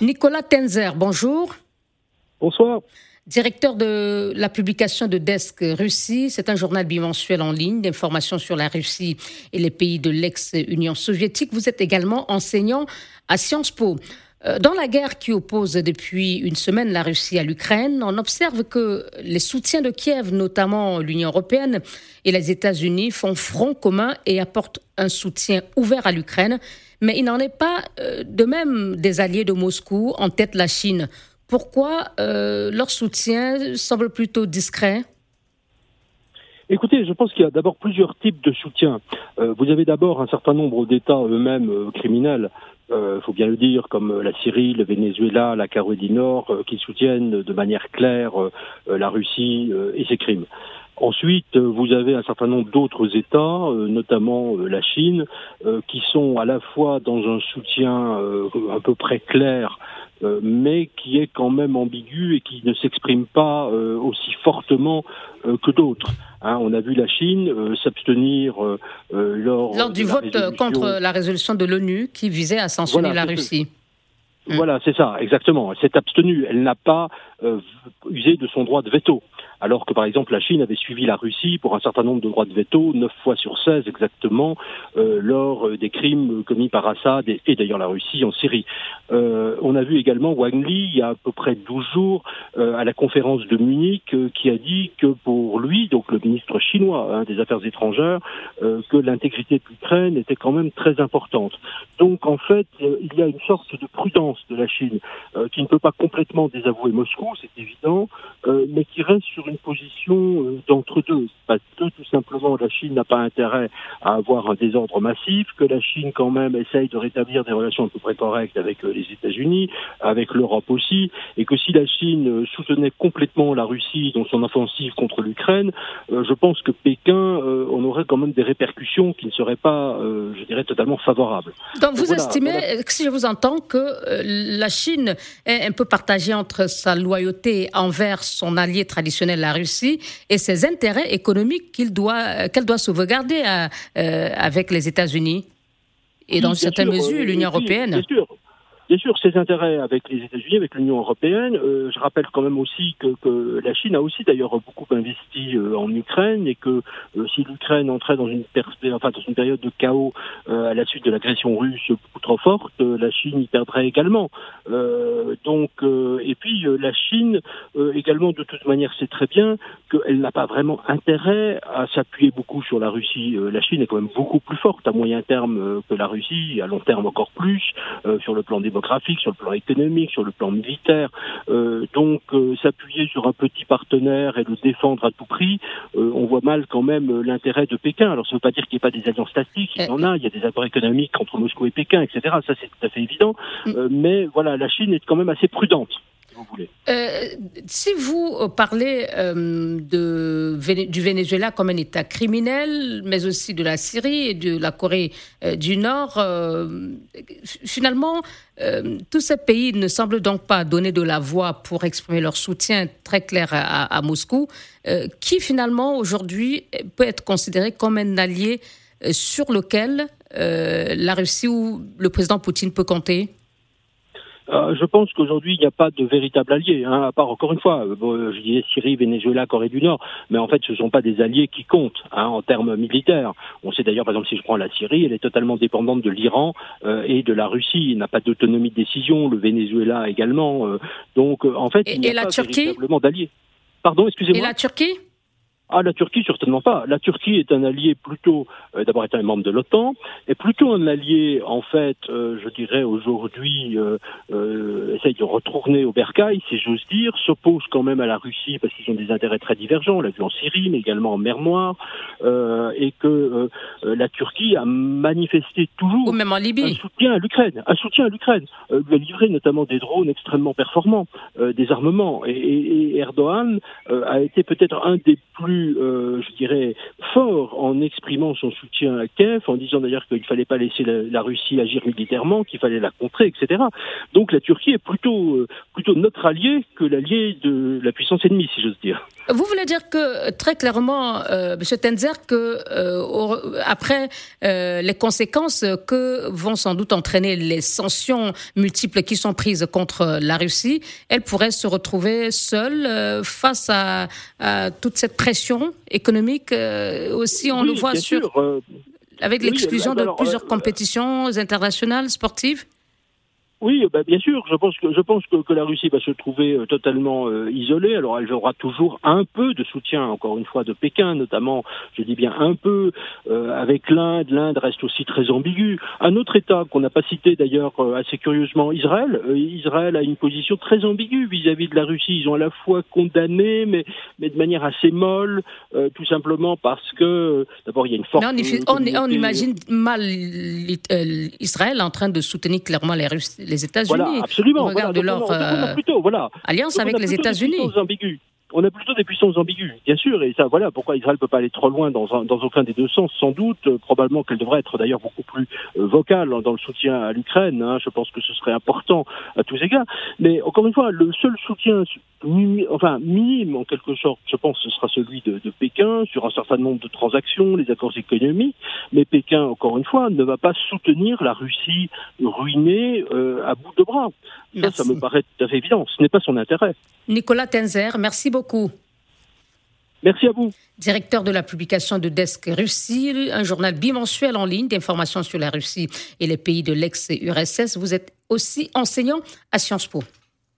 Nicolas Tenzer, bonjour. Bonsoir. Directeur de la publication de Desk Russie, c'est un journal bimensuel en ligne d'informations sur la Russie et les pays de l'ex-Union soviétique. Vous êtes également enseignant à Sciences Po. Euh, dans la guerre qui oppose depuis une semaine la Russie à l'Ukraine, on observe que les soutiens de Kiev, notamment l'Union européenne et les États-Unis, font front commun et apportent un soutien ouvert à l'Ukraine. Mais il n'en est pas euh, de même des alliés de Moscou, en tête la Chine. Pourquoi euh, leur soutien semble plutôt discret? Écoutez, je pense qu'il y a d'abord plusieurs types de soutien. Euh, vous avez d'abord un certain nombre d'États eux-mêmes criminels, il faut bien le dire, comme la Syrie, le Venezuela, la Caroline du Nord, qui soutiennent de manière claire la Russie et ses crimes. Ensuite, euh, vous avez un certain nombre d'autres États, euh, notamment euh, la Chine, qui sont à la fois dans un soutien à peu près clair, mais qui est quand même ambigu et qui ne s'exprime pas aussi fortement que d'autres. Hein, on a vu la Chine s'abstenir lors, lors du vote contre la résolution de l'ONU qui visait à sanctionner la Russie. Voilà, c'est ça, exactement. Elle s'est abstenue. Elle n'a pas usé de son droit de veto alors que par exemple la Chine avait suivi la Russie pour un certain nombre de droits de veto, 9 fois sur 16 exactement, euh, lors euh, des crimes commis par Assad et, d'ailleurs la Russie en Syrie. Euh, on a vu également Wang Li, il y a à peu près 12 jours, à la conférence de Munich, qui a dit que pour lui, donc le ministre chinois hein, des Affaires étrangères, que l'intégrité de l'Ukraine était quand même très importante. Donc en fait, il y a une sorte de prudence de la Chine qui ne peut pas complètement désavouer Moscou, c'est évident, mais qui reste sur une position euh, d'entre-deux. Parce que tout simplement la Chine n'a pas intérêt à avoir un désordre massif, que la Chine quand même essaye de rétablir des relations à peu près correctes avec euh, les États-Unis, avec l'Europe aussi, et que si la Chine euh, soutenait complètement la Russie dans son offensive contre l'Ukraine, je pense que Pékin on aurait quand même des répercussions qui ne seraient pas, je dirais, totalement favorables. Donc, vous estimez, si je vous entends, que la Chine est un peu partagée entre sa loyauté envers son allié traditionnel la Russie et ses intérêts économiques doit, euh, qu'elle doit sauvegarder euh, avec les États-Unis. Et dans certaines mesures l'Union européenne. Bien sûr, ses intérêts avec les États-Unis, avec l'Union européenne. Euh, je rappelle quand même aussi que, la Chine a aussi d'ailleurs beaucoup investi euh, en Ukraine et que euh, si l'Ukraine entrait dans une, dans une période de chaos à la suite de l'agression russe beaucoup trop forte, la Chine y perdrait également. donc, et puis la Chine également de toute manière sait très bien qu'elle n'a pas vraiment intérêt à s'appuyer beaucoup sur la Russie. la Chine est quand même beaucoup plus forte à moyen terme que la Russie, à long terme encore plus sur le plan des sur le plan économique, sur le plan militaire. Euh, donc euh, s'appuyer sur un petit partenaire et le défendre à tout prix, euh, on voit mal quand même l'intérêt de Pékin. Alors ça ne veut pas dire qu'il n'y ait pas des alliances tactiques, il y en a, il y a des accords économiques entre Moscou et Pékin, etc. Ça c'est tout à fait évident. Mm. mais voilà, la Chine est quand même assez prudente. Euh, si vous euh, parlez euh, du Venezuela comme un État criminel, mais aussi de la Syrie et de la Corée du Nord, finalement, tous ces pays ne semblent donc pas donner de la voix pour exprimer leur soutien très clair à Moscou, qui finalement aujourd'hui peut être considéré comme un allié sur lequel la Russie ou le président Poutine peut compter euh, je pense qu'aujourd'hui, il n'y a pas de véritable allié, hein, à part, encore une fois, euh, je disais Syrie, Venezuela, Corée du Nord, mais en fait, ce ne sont pas des alliés qui comptent hein, en termes militaires. On sait d'ailleurs, par exemple, si je prends la Syrie, elle est totalement dépendante de l'Iran euh, et de la Russie. Il n'a pas d'autonomie de décision, le Venezuela également. donc, en fait, il n'y a pas véritablement d'alliés. Pardon, excusez-moi. Et la Turquie? Ah, la Turquie, certainement pas. La Turquie est un allié plutôt, euh, d'abord est un membre de l'OTAN, est plutôt un allié, en fait, euh, je dirais aujourd'hui, euh, euh, essaye de retourner au bercail, si j'ose dire, s'oppose quand même à la Russie parce qu'ils ont des intérêts très divergents, on l'a vu en Syrie, mais également en mer Noire, et que la Turquie a manifesté toujours même en Libye. un soutien à l'Ukraine, un soutien à l'Ukraine, lui a livré notamment des drones extrêmement performants, des armements, et, et Erdogan a été peut-être un des plus euh, je dirais, fort en exprimant son soutien à Kiev, en disant d'ailleurs qu'il ne fallait pas laisser la, Russie agir militairement, qu'il fallait la contrer, etc. Donc la Turquie est plutôt, euh, plutôt notre allié que l'allié de la puissance ennemie, si j'ose dire. Vous voulez dire que très clairement, euh, M. Tenzer, que euh, après euh, les conséquences que vont sans doute entraîner les sanctions multiples qui sont prises contre la Russie, elle pourrait se retrouver seule face à, toute cette pression économique. aussi, on le voit sur avec l'exclusion de plusieurs compétitions internationales sportives? Oui, bah, bien sûr. Je pense que je pense que, que, la Russie va se trouver euh, totalement euh, isolée. Alors, elle aura toujours un peu de soutien, encore une fois, de Pékin, notamment. Je dis bien un peu euh, avec l'Inde. L'Inde reste aussi très ambiguë. Un autre État qu'on n'a pas cité d'ailleurs assez curieusement, Israël. Israël a une position très ambiguë vis-à-vis de la Russie. Ils ont à la fois condamné, mais mais de manière assez molle, tout simplement parce que d'abord il y a une forte. on, on, imagine mal Israël en train de soutenir clairement les Russes les États-Unis. Voilà, absolument. regarde leur euh, alliance avec les États-Unis on a plutôt des puissances ambiguës, bien sûr, et ça, voilà pourquoi Israël ne peut pas aller trop loin dans, dans aucun des deux sens, sans doute, euh, probablement qu'elle devrait être d'ailleurs beaucoup plus euh, vocale dans le soutien à l'Ukraine, hein, je pense que ce serait important à tous égards, mais encore une fois, le seul soutien, enfin minime en quelque sorte, je pense, ce sera celui de, de, Pékin sur un certain nombre de transactions, les accords économiques, mais Pékin, encore une fois, ne va pas soutenir la Russie ruinée euh, à bout de bras. Ça, ça me paraît tout à fait évident, ce n'est pas son intérêt. Nicolas Tenzer, merci beaucoup. Merci à vous. Directeur de la publication de Desk Russie, un journal bimensuel en ligne d'informations sur la Russie et les pays de l'ex-URSS. Vous êtes aussi enseignant à Sciences Po.